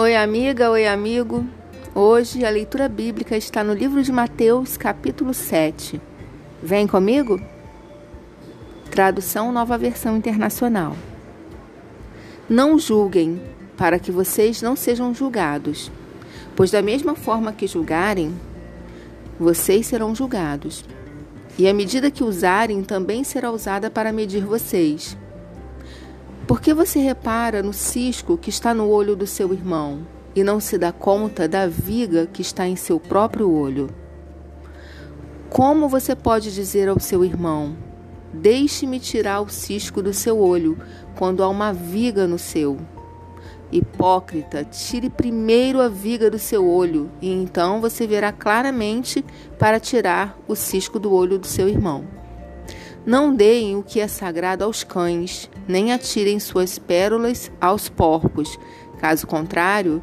Oi, amiga, oi, amigo. Hoje a leitura bíblica está no livro de Mateus, capítulo 7. Vem comigo? Tradução Nova Versão Internacional. Não julguem, para que vocês não sejam julgados, pois da mesma forma que julgarem, vocês serão julgados. E a medida que usarem também será usada para medir vocês. Por que você repara no cisco que está no olho do seu irmão e não se dá conta da viga que está em seu próprio olho? Como você pode dizer ao seu irmão: Deixe-me tirar o cisco do seu olho, quando há uma viga no seu? Hipócrita, tire primeiro a viga do seu olho, e então você verá claramente para tirar o cisco do olho do seu irmão. Não deem o que é sagrado aos cães, nem atirem suas pérolas aos porcos. Caso contrário,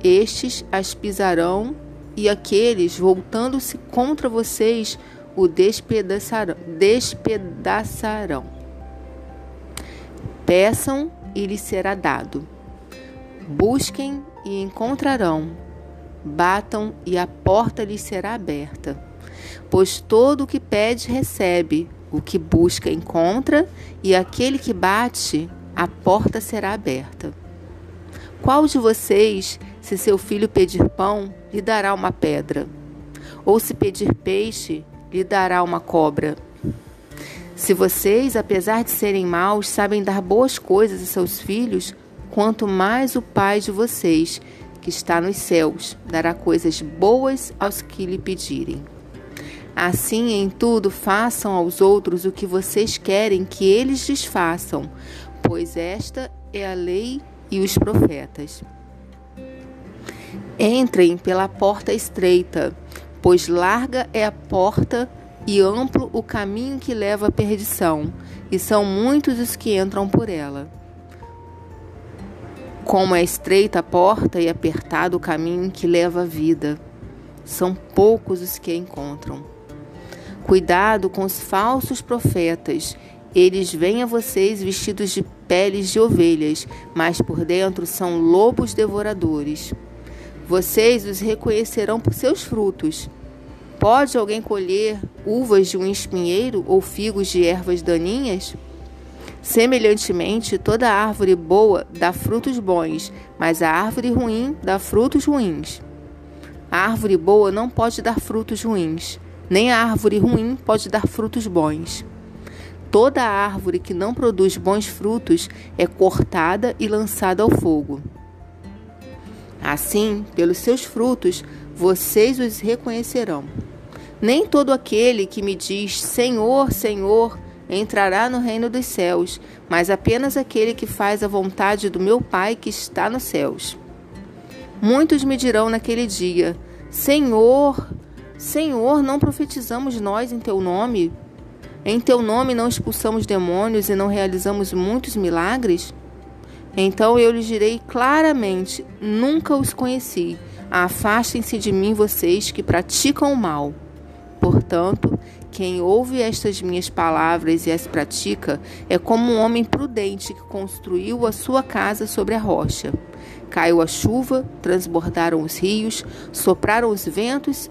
estes as pisarão e aqueles, voltando-se contra vocês, o despedaçarão. despedaçarão. Peçam e lhes será dado. Busquem e encontrarão. Batam e a porta lhes será aberta. Pois todo o que pede recebe, o que busca encontra, e aquele que bate, a porta será aberta. Qual de vocês, se seu filho pedir pão, lhe dará uma pedra? Ou se pedir peixe, lhe dará uma cobra? Se vocês, apesar de serem maus, sabem dar boas coisas a seus filhos, quanto mais o Pai de vocês, que está nos céus, dará coisas boas aos que lhe pedirem. Assim, em tudo, façam aos outros o que vocês querem que eles lhes façam, pois esta é a lei e os profetas. Entrem pela porta estreita, pois larga é a porta e amplo o caminho que leva à perdição, e são muitos os que entram por ela. Como é estreita a porta e apertado o caminho que leva à vida, são poucos os que encontram. Cuidado com os falsos profetas. Eles vêm a vocês vestidos de peles de ovelhas, mas por dentro são lobos devoradores. Vocês os reconhecerão por seus frutos. Pode alguém colher uvas de um espinheiro ou figos de ervas daninhas? Semelhantemente, toda árvore boa dá frutos bons, mas a árvore ruim dá frutos ruins. A árvore boa não pode dar frutos ruins nem a árvore ruim pode dar frutos bons. Toda árvore que não produz bons frutos é cortada e lançada ao fogo. Assim, pelos seus frutos, vocês os reconhecerão. Nem todo aquele que me diz Senhor, Senhor, entrará no reino dos céus, mas apenas aquele que faz a vontade do meu Pai que está nos céus. Muitos me dirão naquele dia: Senhor, Senhor, não profetizamos nós em teu nome? Em teu nome não expulsamos demônios e não realizamos muitos milagres? Então eu lhes direi claramente: nunca os conheci. Afastem-se de mim, vocês que praticam o mal. Portanto, quem ouve estas minhas palavras e as pratica é como um homem prudente que construiu a sua casa sobre a rocha. Caiu a chuva, transbordaram os rios, sopraram os ventos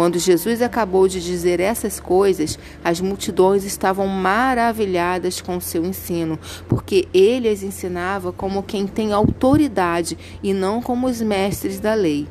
Quando Jesus acabou de dizer essas coisas, as multidões estavam maravilhadas com seu ensino, porque ele as ensinava como quem tem autoridade e não como os mestres da lei.